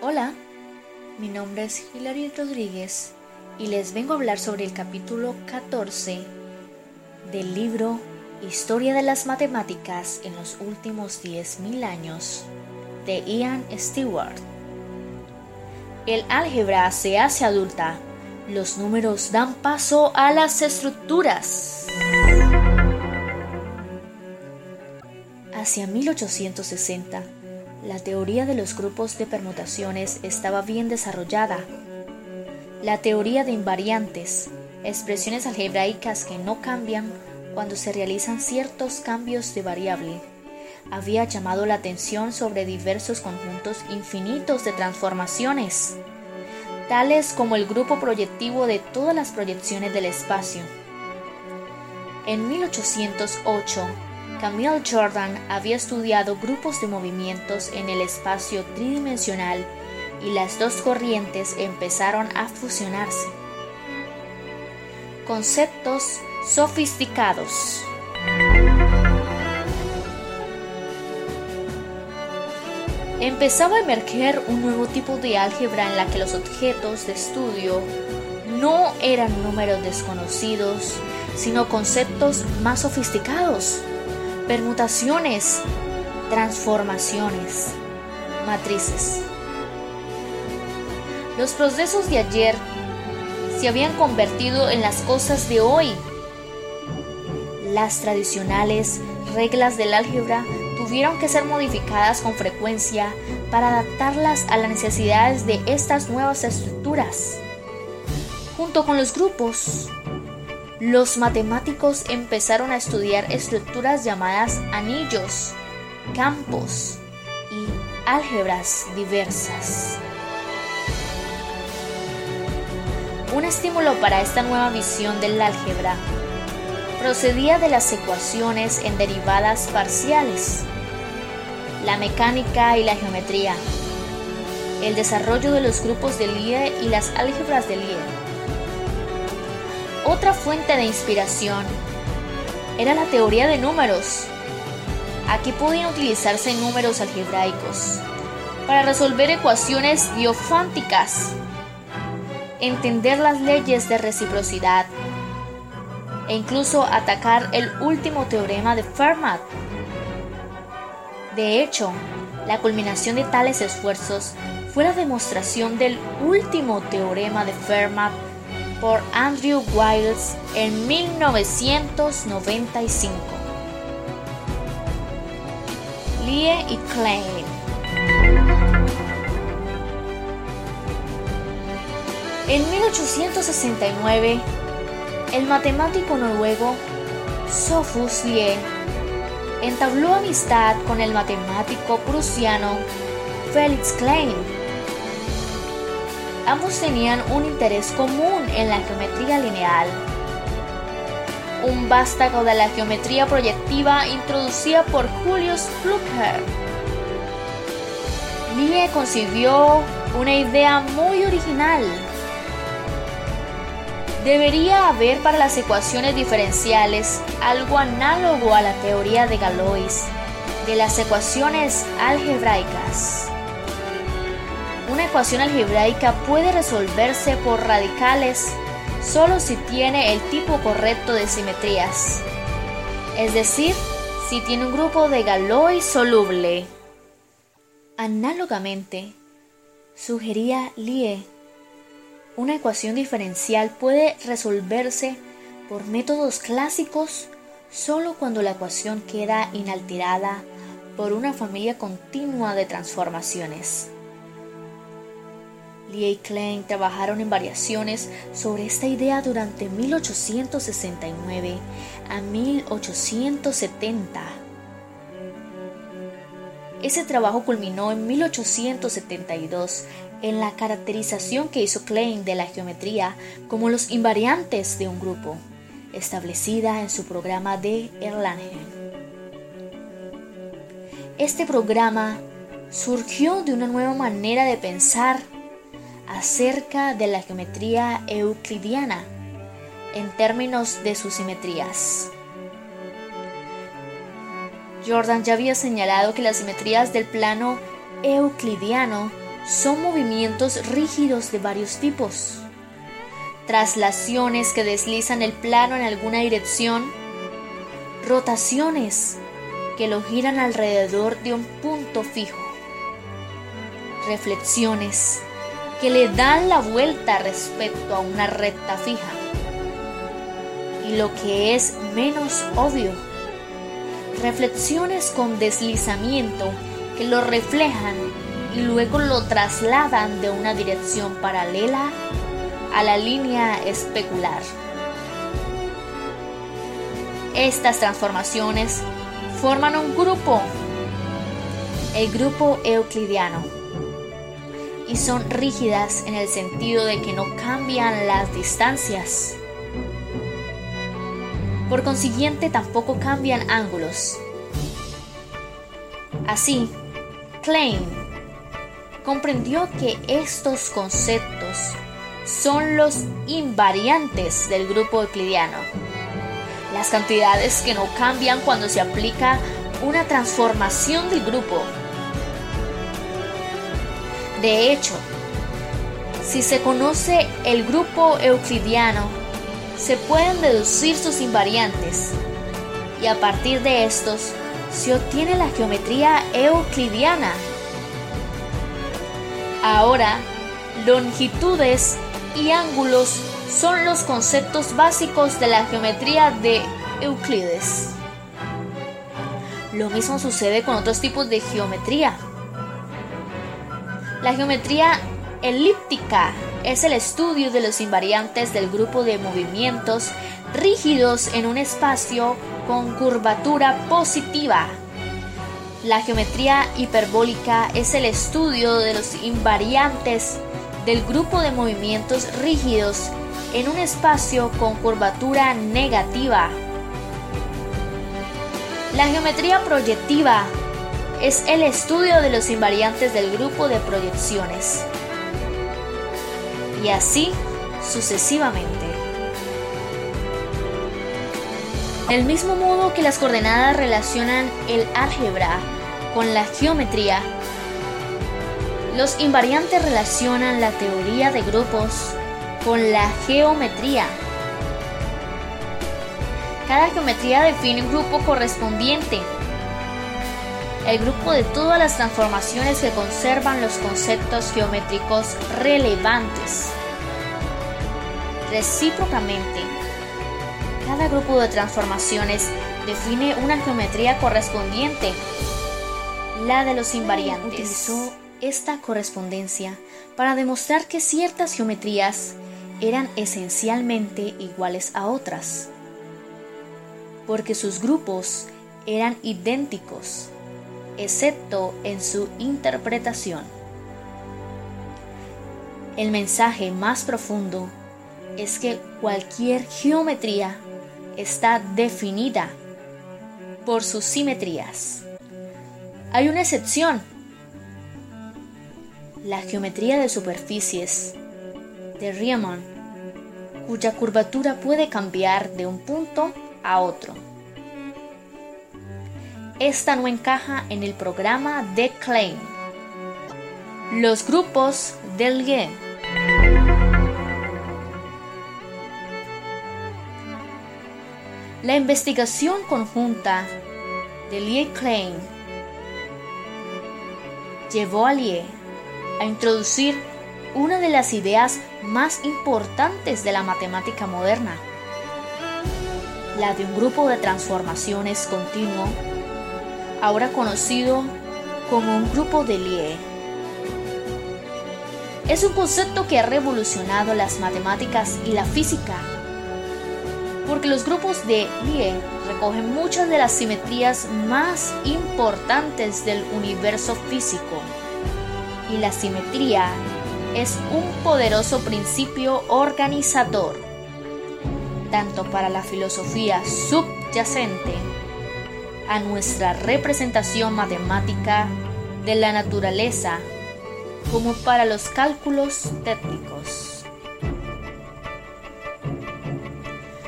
Hola, mi nombre es Hilary Rodríguez y les vengo a hablar sobre el capítulo 14 del libro Historia de las Matemáticas en los últimos 10.000 años de Ian Stewart. El álgebra se hace adulta, los números dan paso a las estructuras. Hacia 1860, la teoría de los grupos de permutaciones estaba bien desarrollada. La teoría de invariantes, expresiones algebraicas que no cambian cuando se realizan ciertos cambios de variable, había llamado la atención sobre diversos conjuntos infinitos de transformaciones, tales como el grupo proyectivo de todas las proyecciones del espacio. En 1808, Camille Jordan había estudiado grupos de movimientos en el espacio tridimensional y las dos corrientes empezaron a fusionarse. Conceptos sofisticados. Empezaba a emerger un nuevo tipo de álgebra en la que los objetos de estudio no eran números desconocidos, sino conceptos más sofisticados permutaciones, transformaciones, matrices. Los procesos de ayer se habían convertido en las cosas de hoy. Las tradicionales reglas del álgebra tuvieron que ser modificadas con frecuencia para adaptarlas a las necesidades de estas nuevas estructuras. Junto con los grupos, los matemáticos empezaron a estudiar estructuras llamadas anillos, campos y álgebras diversas. Un estímulo para esta nueva visión del álgebra procedía de las ecuaciones en derivadas parciales, la mecánica y la geometría, el desarrollo de los grupos de Lie y las álgebras de Lie otra fuente de inspiración era la teoría de números. Aquí podían utilizarse números algebraicos para resolver ecuaciones diofánticas, entender las leyes de reciprocidad e incluso atacar el último teorema de Fermat. De hecho, la culminación de tales esfuerzos fue la demostración del último teorema de Fermat por Andrew Wiles en 1995. Lie y Klein. En 1869, el matemático noruego Sophus Lie entabló amistad con el matemático prusiano Felix Klein Ambos tenían un interés común en la geometría lineal, un vástago de la geometría proyectiva introducida por Julius Flucker. Lie concibió una idea muy original. Debería haber para las ecuaciones diferenciales algo análogo a la teoría de Galois de las ecuaciones algebraicas. Una ecuación algebraica puede resolverse por radicales solo si tiene el tipo correcto de simetrías, es decir, si tiene un grupo de Galois soluble. Análogamente, sugería Lie, una ecuación diferencial puede resolverse por métodos clásicos solo cuando la ecuación queda inalterada por una familia continua de transformaciones. Lie y Klein trabajaron en variaciones sobre esta idea durante 1869 a 1870. Ese trabajo culminó en 1872 en la caracterización que hizo Klein de la geometría como los invariantes de un grupo, establecida en su programa de Erlangen. Este programa surgió de una nueva manera de pensar acerca de la geometría euclidiana en términos de sus simetrías. Jordan ya había señalado que las simetrías del plano euclidiano son movimientos rígidos de varios tipos. Traslaciones que deslizan el plano en alguna dirección. Rotaciones que lo giran alrededor de un punto fijo. Reflexiones que le dan la vuelta respecto a una recta fija. Y lo que es menos obvio, reflexiones con deslizamiento que lo reflejan y luego lo trasladan de una dirección paralela a la línea especular. Estas transformaciones forman un grupo, el grupo euclidiano, y son rígidas en el sentido de que no cambian las distancias. Por consiguiente, tampoco cambian ángulos. Así, Klein comprendió que estos conceptos son los invariantes del grupo euclidiano, las cantidades que no cambian cuando se aplica una transformación del grupo. De hecho, si se conoce el grupo euclidiano, se pueden deducir sus invariantes y a partir de estos se obtiene la geometría euclidiana. Ahora, longitudes y ángulos son los conceptos básicos de la geometría de Euclides. Lo mismo sucede con otros tipos de geometría. La geometría elíptica es el estudio de los invariantes del grupo de movimientos rígidos en un espacio con curvatura positiva. La geometría hiperbólica es el estudio de los invariantes del grupo de movimientos rígidos en un espacio con curvatura negativa. La geometría proyectiva es el estudio de los invariantes del grupo de proyecciones. Y así sucesivamente. Del mismo modo que las coordenadas relacionan el álgebra con la geometría, los invariantes relacionan la teoría de grupos con la geometría. Cada geometría define un grupo correspondiente, el grupo de todas las transformaciones que conservan los conceptos geométricos relevantes. Recíprocamente, cada grupo de transformaciones define una geometría correspondiente, la de los invariantes esta correspondencia para demostrar que ciertas geometrías eran esencialmente iguales a otras, porque sus grupos eran idénticos, excepto en su interpretación. El mensaje más profundo es que cualquier geometría está definida por sus simetrías. Hay una excepción la geometría de superficies de Riemann, cuya curvatura puede cambiar de un punto a otro. Esta no encaja en el programa de Klein. Los grupos del Lie. La investigación conjunta de Lie Klein llevó a Lie a introducir una de las ideas más importantes de la matemática moderna, la de un grupo de transformaciones continuo, ahora conocido como un grupo de Lie. Es un concepto que ha revolucionado las matemáticas y la física, porque los grupos de Lie recogen muchas de las simetrías más importantes del universo físico y la simetría es un poderoso principio organizador, tanto para la filosofía subyacente a nuestra representación matemática de la naturaleza como para los cálculos técnicos.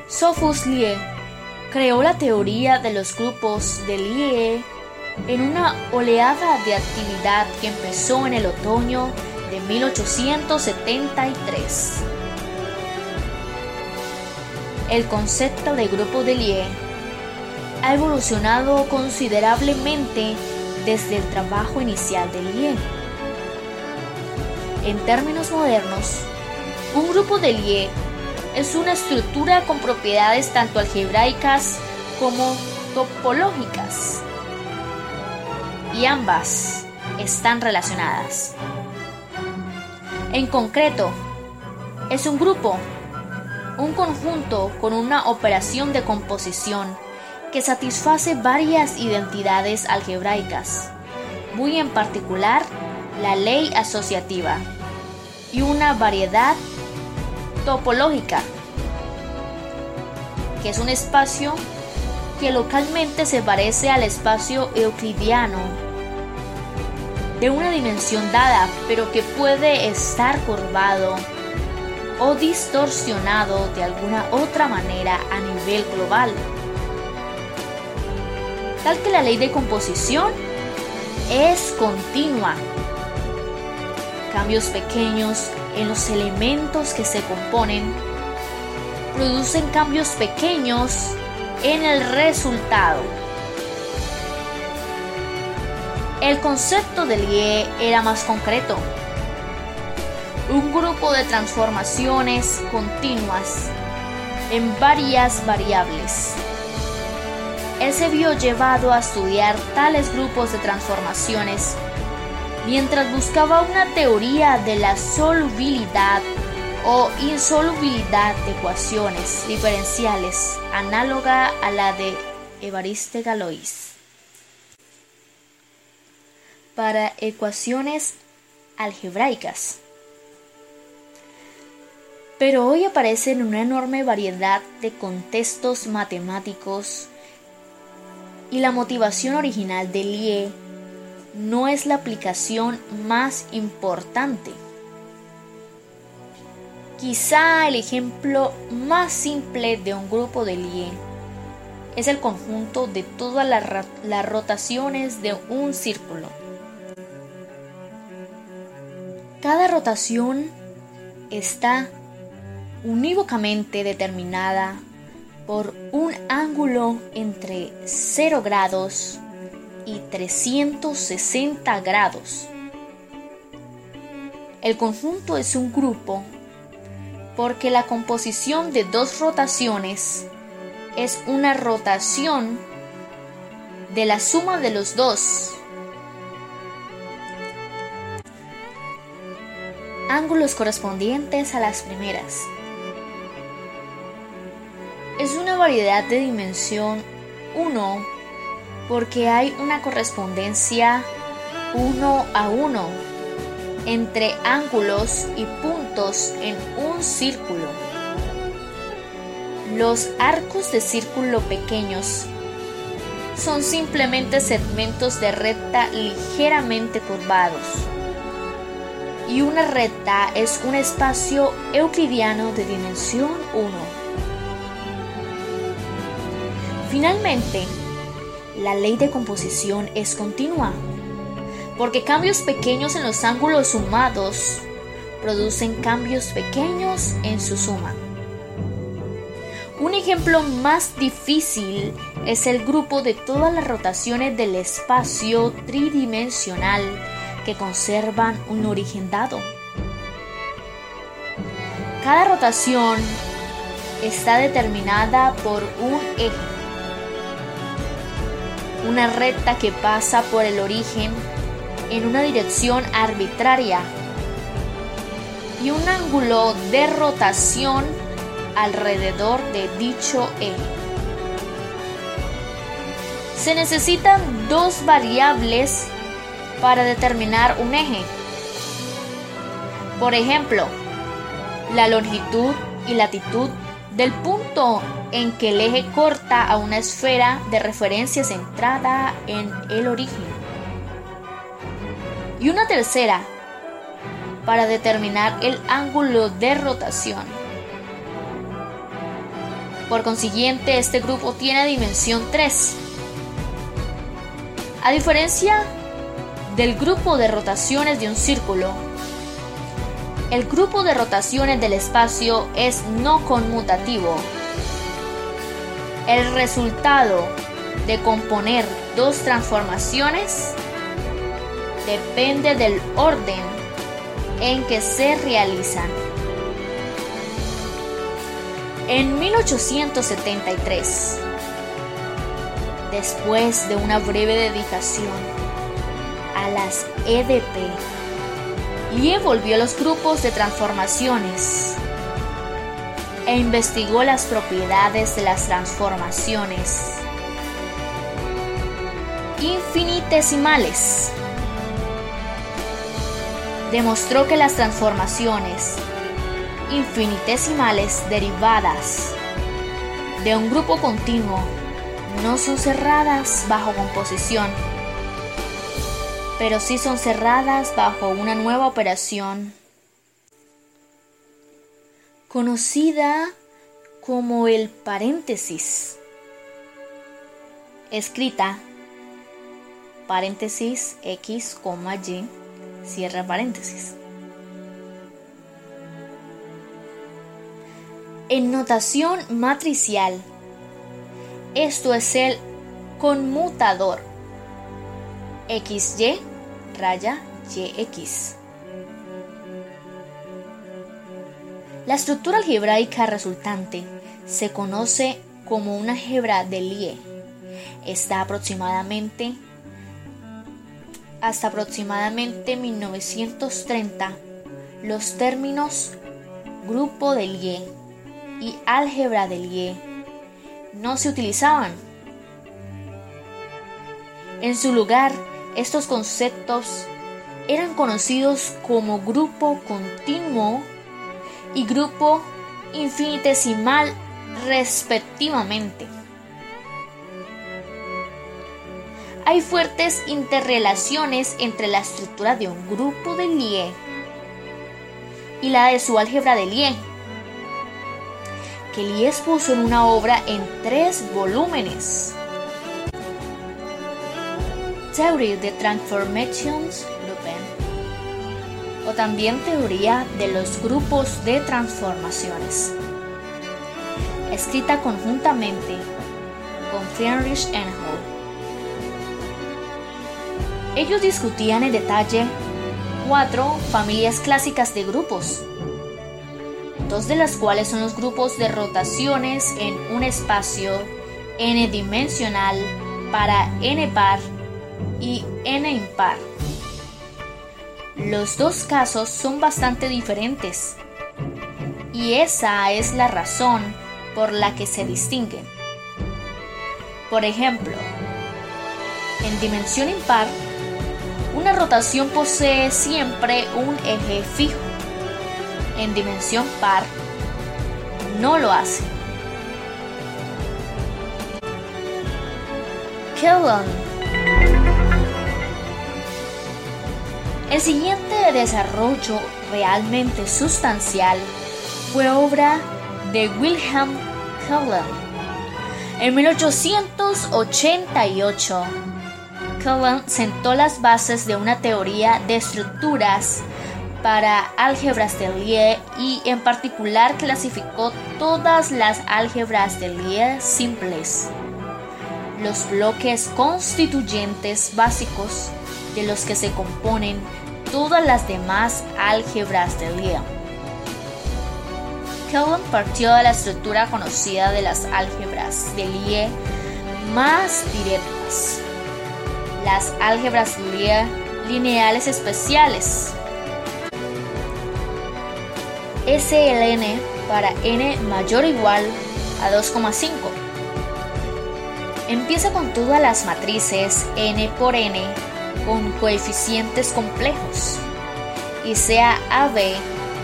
Sophus Lie creó la teoría de los grupos de Lie en una oleada de actividad que empezó en el otoño de 1873. El concepto de grupo de Lie ha evolucionado considerablemente desde el trabajo inicial de Lie. En términos modernos, un grupo de Lie es una estructura con propiedades tanto algebraicas como topológicas. Y ambas están relacionadas. En concreto, es un grupo, un conjunto con una operación de composición que satisface varias identidades algebraicas, muy en particular la ley asociativa y una variedad topológica, que es un espacio que localmente se parece al espacio euclidiano de una dimensión dada, pero que puede estar curvado o distorsionado de alguna otra manera a nivel global. Tal que la ley de composición es continua. Cambios pequeños en los elementos que se componen producen cambios pequeños en el resultado. El concepto del IE era más concreto. Un grupo de transformaciones continuas en varias variables. Él se vio llevado a estudiar tales grupos de transformaciones mientras buscaba una teoría de la solubilidad o insolubilidad de ecuaciones diferenciales análoga a la de Evariste Galois. Para ecuaciones algebraicas. Pero hoy aparecen una enorme variedad de contextos matemáticos y la motivación original de Lie no es la aplicación más importante. Quizá el ejemplo más simple de un grupo de Lie es el conjunto de todas las, rotaciones de un círculo. Cada rotación está unívocamente determinada por un ángulo entre 0 grados y 360 grados. El conjunto es un grupo porque la composición de dos rotaciones es una rotación de la suma de los dos. Ángulos correspondientes a las primeras. Variedad de dimensión 1 porque hay una correspondencia 1 a 1 entre ángulos y puntos en un círculo. Los arcos de círculo pequeños son simplemente segmentos de recta ligeramente curvados. Y una recta es un espacio euclidiano de dimensión 1. Finalmente, la ley de composición es continua porque cambios pequeños en los ángulos sumados producen cambios pequeños en su suma. Un ejemplo más difícil es el grupo de todas las rotaciones del espacio tridimensional que conservan un origen dado. Cada rotación está determinada por un eje, una recta que pasa por el origen en una dirección arbitraria y un ángulo de rotación alrededor de dicho eje. Se necesitan dos variables para determinar un eje. Por ejemplo, la longitud y latitud del punto en que el eje corta a una esfera de referencia centrada en el origen y una tercera para determinar el ángulo de rotación. Por consiguiente, este grupo tiene dimensión 3. A diferencia del grupo de rotaciones de un círculo, El grupo de rotaciones del espacio es no conmutativo. El resultado de componer dos transformaciones depende del orden en que se realizan. En 1873, después de una breve dedicación a las EDP, Lie volvió a los grupos de transformaciones e investigó las propiedades de las transformaciones infinitesimales. Demostró que las transformaciones infinitesimales derivadas de un grupo continuo no son cerradas bajo composición, pero sí son cerradas bajo una nueva operación conocida como el paréntesis, escrita paréntesis x, y, cierra paréntesis. En notación matricial, esto es el conmutador XY raya YX. La estructura algebraica resultante se conoce como una álgebra de Lie. Está aproximadamente hasta aproximadamente 1930 los términos grupo de Lie y álgebra de Lie no se utilizaban. En su lugar, estos conceptos eran conocidos como grupo continuo y grupo infinitesimal respectivamente. Hay fuertes interrelaciones entre la estructura de un grupo de Lie y la de su álgebra de Lie, que Lie expuso en una obra en tres volúmenes. Theory de Transformations o también teoría de los grupos de transformaciones, escrita conjuntamente con Friedrich Engel. Ellos discutían en detalle cuatro familias clásicas de grupos, dos de las cuales son los grupos de rotaciones en un espacio n-dimensional para n par y n impar. Los dos casos son bastante diferentes y esa es la razón por la que se distinguen. Por ejemplo, en dimensión impar, una rotación posee siempre un eje fijo. En dimensión par, no lo hace. Kellan El siguiente desarrollo realmente sustancial fue obra de Wilhelm Cullen. En 1888, Cullen sentó las bases de una teoría de estructuras para álgebras de Lie y en particular clasificó todas las álgebras de Lie simples, los bloques constituyentes básicos de los que se componen todas las demás álgebras de Lie. Kelvin partió de la estructura conocida de las álgebras de Lie más directas, las álgebras de Lie lineales especiales, SLN para n mayor o igual a 2,5. Empieza con todas las matrices n por n con coeficientes complejos y sea AB,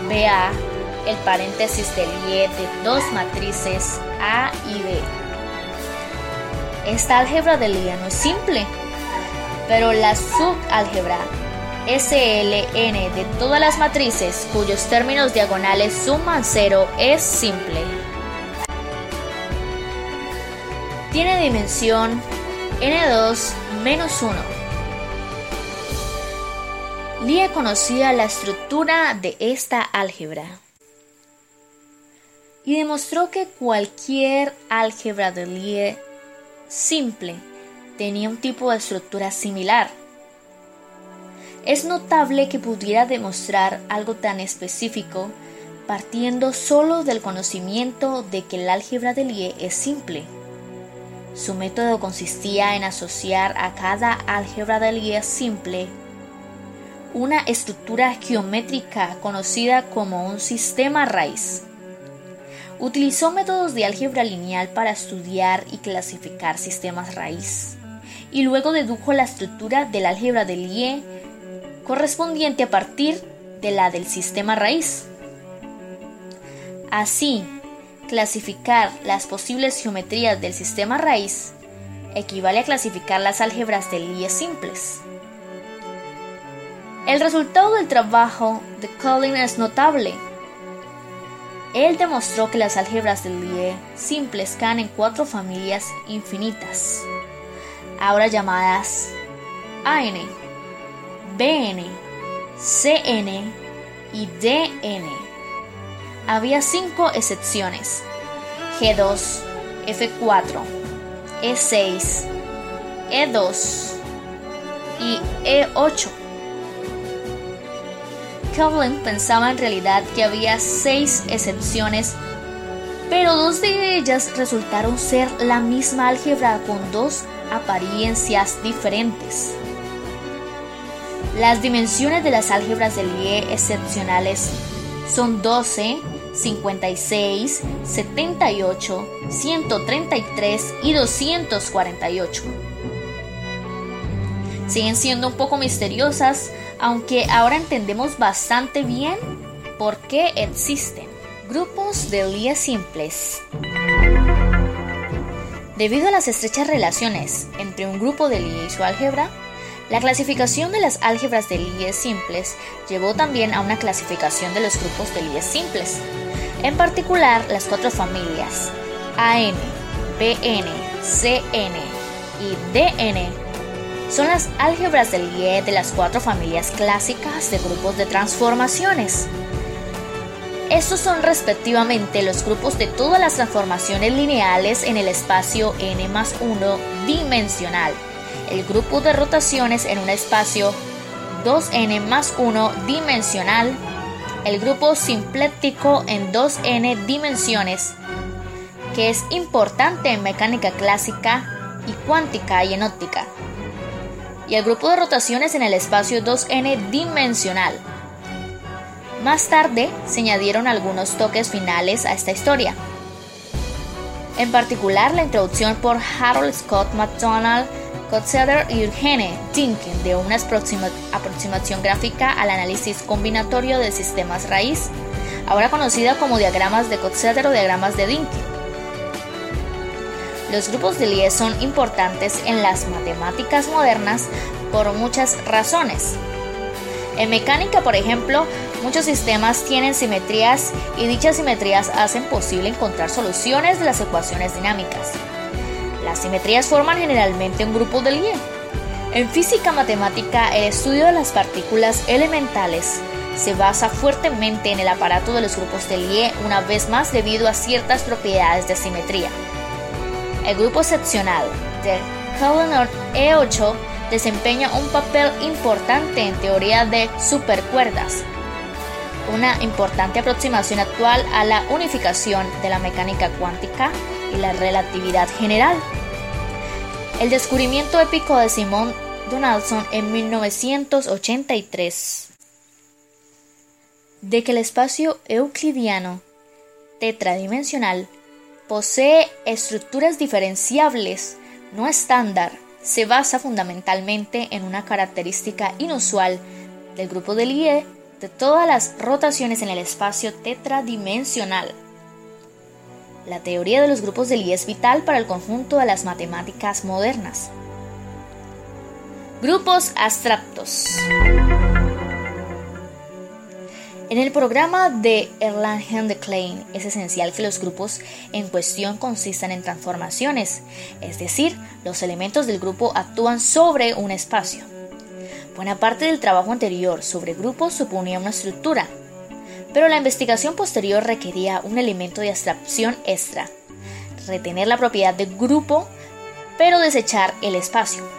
BA el paréntesis del Lie de dos matrices A y B. Esta álgebra de Lie no es simple, pero la subálgebra SLN de todas las matrices cuyos términos diagonales suman cero es simple. Tiene dimensión n2 menos 1 Lie conocía la estructura de esta álgebra y demostró que cualquier álgebra de Lie simple tenía un tipo de estructura similar. Es notable que pudiera demostrar algo tan específico partiendo solo del conocimiento de que el álgebra de Lie es simple. Su método consistía en asociar a cada álgebra de Lie simple una estructura geométrica conocida como un sistema raíz. Utilizó métodos de álgebra lineal para estudiar y clasificar sistemas raíz, y luego dedujo la estructura del álgebra de Lie correspondiente a partir de la del sistema raíz. Así, clasificar las posibles geometrías del sistema raíz equivale a clasificar las álgebras de Lie simples. El resultado del trabajo de Collin es notable. Él demostró que las álgebras de Lie simples caen en cuatro familias infinitas, ahora llamadas AN, BN, CN y DN había cinco excepciones. G2, F4, E6, E2 y E8. Coughlin pensaba en realidad que había seis excepciones, pero dos de ellas resultaron ser la misma álgebra con dos apariencias diferentes. Las dimensiones de las álgebras de Lie excepcionales son 12, 56, 78, 133 y 248. Siguen siendo un poco misteriosas, aunque ahora entendemos bastante bien por qué existen. Grupos de Lie simples. Debido a las estrechas relaciones entre un grupo de Lie y su álgebra, la clasificación de las álgebras de Lie simples llevó también a una clasificación de los grupos de Lie simples. En particular, las cuatro familias AN, BN, CN y DN son las álgebras de Lie de las cuatro familias clásicas de grupos de transformaciones. Estos son respectivamente los grupos de todas las transformaciones lineales en el espacio n más 1 dimensional. El grupo de rotaciones en un espacio 2n más 1 dimensional, el grupo simplético en 2n dimensiones, que es importante en mecánica clásica y cuántica y en óptica, y el grupo de rotaciones en el espacio 2n dimensional. Más tarde se añadieron algunos toques finales a esta historia. En particular, la introducción por Harold Scott MacDonald Coetzee y Eugene Dinkin de una aproximación gráfica al análisis combinatorio de sistemas raíz, ahora conocida como diagramas de Coetzee o diagramas de Dinkin. Los grupos de Lie son importantes en las matemáticas modernas por muchas razones. En mecánica, por ejemplo, muchos sistemas tienen simetrías y dichas simetrías hacen posible encontrar soluciones de las ecuaciones dinámicas. Las simetrías forman generalmente un grupo de Lie. En física matemática, el estudio de las partículas elementales se basa fuertemente en el aparato de los grupos de Lie una vez más debido a ciertas propiedades de simetría. El grupo excepcional de Cullinan E8 desempeña un papel importante en teoría de supercuerdas, una importante aproximación actual a la unificación de la mecánica cuántica y la relatividad general. El descubrimiento épico de Simon Donaldson en 1983 de que el espacio euclidiano tetradimensional posee estructuras diferenciables no estándar se basa fundamentalmente en una característica inusual del grupo de Lie de todas las rotaciones en el espacio tetradimensional. La teoría de los grupos de Lie es vital para el conjunto de las matemáticas modernas. Grupos abstractos. En el programa de Erlangen de Klein es esencial que los grupos en cuestión consistan en transformaciones, es decir, los elementos del grupo actúan sobre un espacio. Buena parte del trabajo anterior sobre grupos suponía una estructura, pero la investigación posterior requería un elemento de abstracción extra, retener la propiedad de grupo, pero desechar el espacio.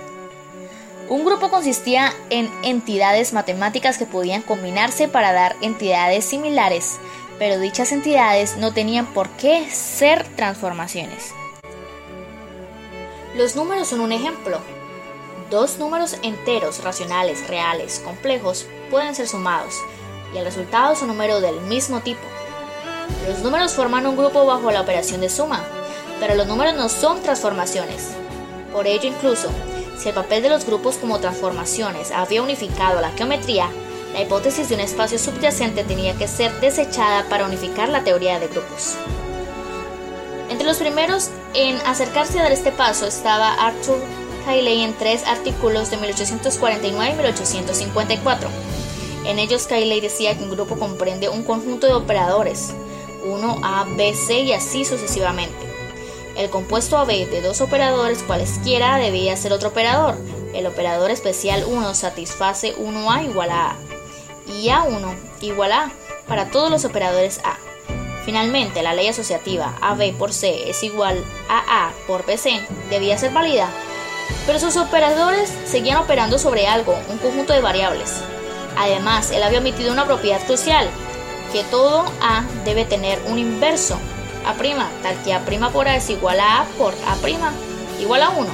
Un grupo consistía en entidades matemáticas que podían combinarse para dar entidades similares, pero dichas entidades no tenían por qué ser transformaciones. Los números son un ejemplo. Dos números enteros, racionales, reales, complejos, pueden ser sumados, y el resultado es un número del mismo tipo. Los números forman un grupo bajo la operación de suma, pero los números no son transformaciones. Por ello incluso, si el papel de los grupos como transformaciones había unificado la geometría, la hipótesis de un espacio subyacente tenía que ser desechada para unificar la teoría de grupos. Entre los primeros en acercarse a dar este paso estaba Arthur Cayley en tres artículos de 1849 y 1854. En ellos Cayley decía que un grupo comprende un conjunto de operadores, 1, A, B, C y así sucesivamente. El compuesto AB de dos operadores cualesquiera debía ser otro operador. El operador especial 1 satisface 1A igual a A y A1 igual a A para todos los operadores A. Finalmente, la ley asociativa AB por C es igual a A por BC debía ser válida, pero sus operadores seguían operando sobre algo, un conjunto de variables. Además, él había omitido una propiedad crucial, que todo A debe tener un inverso, a', tal que A' por A es igual a A por A' igual a 1.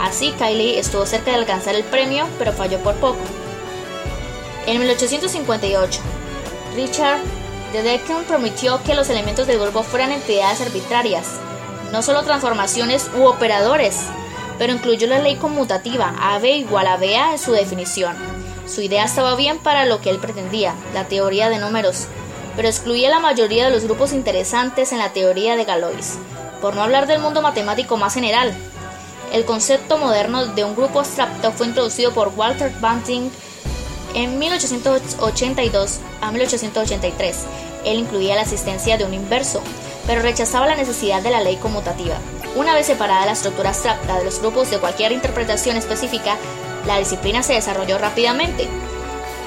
Así Kylie estuvo cerca de alcanzar el premio, pero falló por poco. En 1858, Richard de Decken prometió que los elementos del grupo fueran entidades arbitrarias, no solo transformaciones u operadores, pero incluyó la ley conmutativa AB igual a BA en su definición. Su idea estaba bien para lo que él pretendía, la teoría de números, pero excluía la mayoría de los grupos interesantes en la teoría de Galois, por no hablar del mundo matemático más general. El concepto moderno de un grupo abstracto fue introducido por Walter Banting en 1882 a 1883. Él incluía la existencia de un inverso, pero rechazaba la necesidad de la ley conmutativa. Una vez separada la estructura abstracta de los grupos de cualquier interpretación específica, la disciplina se desarrolló rápidamente.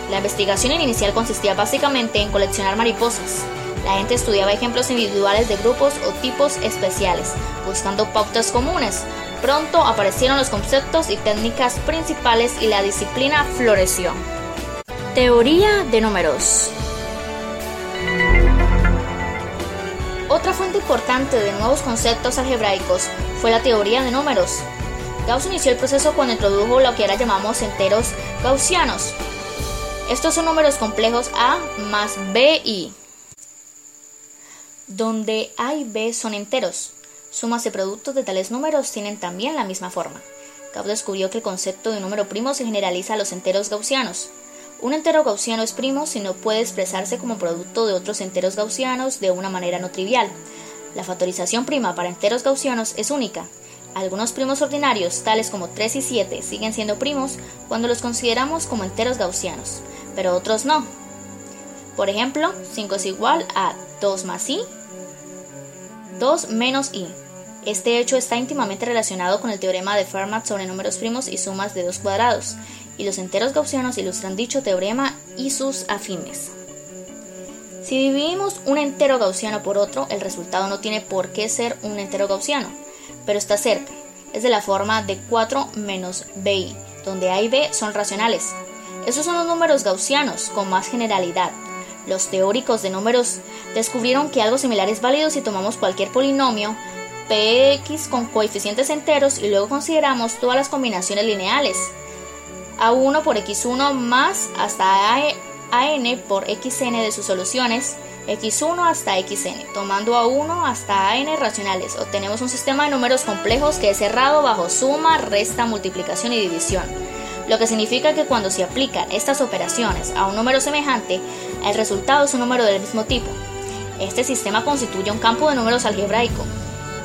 La investigación inicial consistía básicamente en coleccionar mariposas. La gente estudiaba ejemplos individuales de grupos o tipos especiales, buscando pautas comunes. Pronto aparecieron los conceptos y técnicas principales y la disciplina floreció. Teoría de números. Otra fuente importante de nuevos conceptos algebraicos fue la teoría de números. Gauss inició el proceso cuando introdujo lo que ahora llamamos enteros gaussianos, estos son números complejos A más B y donde A y B son enteros. Sumas de productos de tales números tienen también la misma forma. Gauss descubrió que el concepto de número primo se generaliza a los enteros gaussianos. Un entero gaussiano es primo si no puede expresarse como producto de otros enteros gaussianos de una manera no trivial. La factorización prima para enteros gaussianos es única. Algunos primos ordinarios, tales como 3 y 7, siguen siendo primos cuando los consideramos como enteros gaussianos pero otros no. Por ejemplo, 5 es igual a 2 más i, 2 menos i. Este hecho está íntimamente relacionado con el teorema de Fermat sobre números primos y sumas de dos cuadrados, y los enteros gaussianos ilustran dicho teorema y sus afines. Si dividimos un entero gaussiano por otro, el resultado no tiene por qué ser un entero gaussiano, pero está cerca. Es de la forma de 4 menos bi, donde a y b son racionales, esos son los números gaussianos con más generalidad. Los teóricos de números descubrieron que algo similar es válido si tomamos cualquier polinomio px con coeficientes enteros y luego consideramos todas las combinaciones lineales. A1 por x1 más hasta an por xn de sus soluciones, x1 hasta xn, tomando a1 hasta an racionales, obtenemos un sistema de números complejos que es cerrado bajo suma, resta, multiplicación y división lo que significa que cuando se aplican estas operaciones a un número semejante, el resultado es un número del mismo tipo. Este sistema constituye un campo de números algebraico.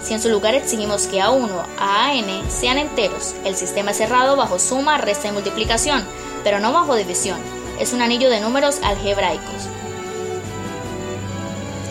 Si en su lugar exigimos que A1 a n sean enteros, el sistema es cerrado bajo suma, resta y multiplicación, pero no bajo división. Es un anillo de números algebraicos.